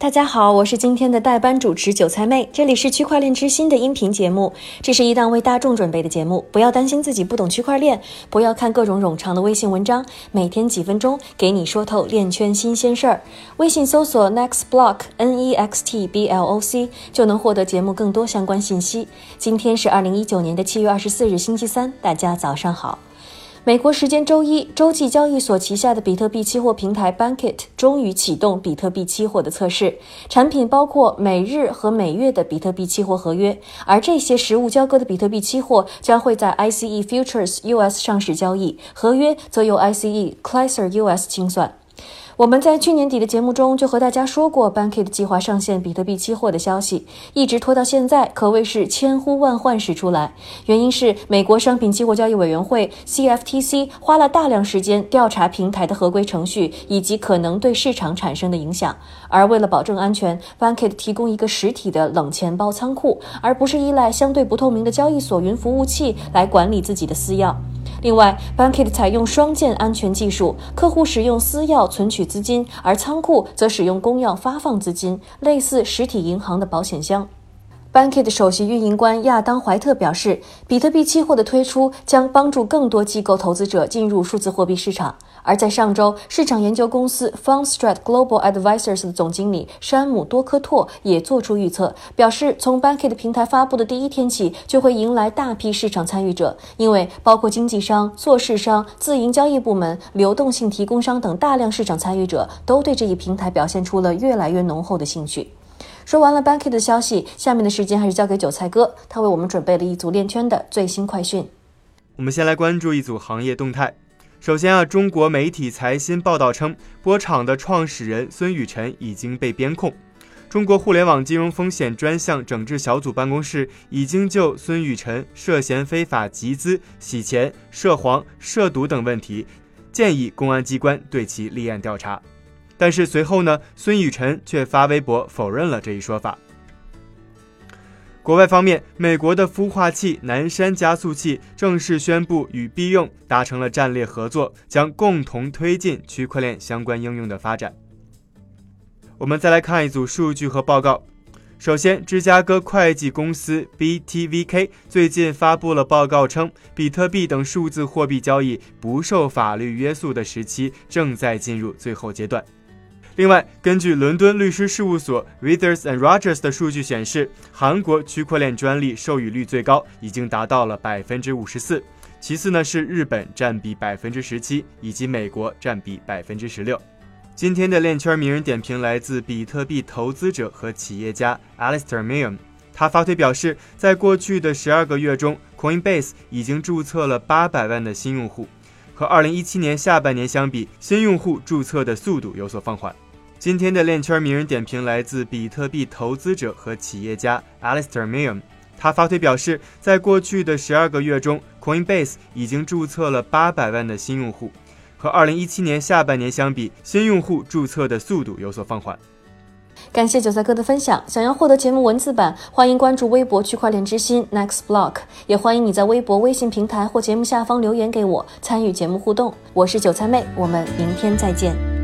大家好，我是今天的代班主持韭菜妹，这里是区块链之心的音频节目，这是一档为大众准备的节目，不要担心自己不懂区块链，不要看各种冗长的微信文章，每天几分钟给你说透链圈新鲜事儿。微信搜索 Next Block N E X T B L O C 就能获得节目更多相关信息。今天是二零一九年的七月二十四日，星期三，大家早上好。美国时间周一，洲际交易所旗下的比特币期货平台 Bankit 终于启动比特币期货的测试。产品包括每日和每月的比特币期货合约，而这些实物交割的比特币期货将会在 ICE Futures US 上市交易，合约则由 ICE c l i s e r US 清算。我们在去年底的节目中就和大家说过，Bankit 计划上线比特币期货的消息，一直拖到现在，可谓是千呼万唤始出来。原因是美国商品期货交易委员会 CFTC 花了大量时间调查平台的合规程序以及可能对市场产生的影响，而为了保证安全，Bankit 提供一个实体的冷钱包仓库，而不是依赖相对不透明的交易所云服务器来管理自己的私钥。另外，Bankit 采用双键安全技术，客户使用私钥存取资金，而仓库则使用公钥发放资金，类似实体银行的保险箱。Bankit 首席运营官亚当·怀特表示，比特币期货的推出将帮助更多机构投资者进入数字货币市场。而在上周，市场研究公司 f u n s t r a t Global Advisors 的总经理山姆·多科托也做出预测，表示从 Bankit 平台发布的第一天起，就会迎来大批市场参与者，因为包括经纪商、做市商、自营交易部门、流动性提供商等大量市场参与者都对这一平台表现出了越来越浓厚的兴趣。说完了 Banky 的消息，下面的时间还是交给韭菜哥，他为我们准备了一组链圈的最新快讯。我们先来关注一组行业动态。首先啊，中国媒体财新报道称，波场的创始人孙雨晨已经被编控。中国互联网金融风险专项整治小组办公室已经就孙雨晨涉嫌非法集资、洗钱、涉黄、涉赌等问题，建议公安机关对其立案调查。但是随后呢，孙雨晨却发微博否认了这一说法。国外方面，美国的孵化器南山加速器正式宣布与必用达成了战略合作，将共同推进区块链相关应用的发展。我们再来看一组数据和报告。首先，芝加哥会计公司 BTVK 最近发布了报告称，比特币等数字货币交易不受法律约束的时期正在进入最后阶段。另外，根据伦敦律师事务所 Withers and Rogers 的数据显示，韩国区块链专利授予率最高，已经达到了百分之五十四。其次呢是日本，占比百分之十七，以及美国占比百分之十六。今天的链圈名人点评来自比特币投资者和企业家 Alistair Milne，他发推表示，在过去的十二个月中，Coinbase 已经注册了八百万的新用户，和二零一七年下半年相比，新用户注册的速度有所放缓。今天的链圈名人点评来自比特币投资者和企业家 Alistair Milne，他发推表示，在过去的十二个月中，Coinbase 已经注册了八百万的新用户，和二零一七年下半年相比，新用户注册的速度有所放缓。感谢韭菜哥的分享。想要获得节目文字版，欢迎关注微博区块链之心 Next Block，也欢迎你在微博、微信平台或节目下方留言给我，参与节目互动。我是韭菜妹，我们明天再见。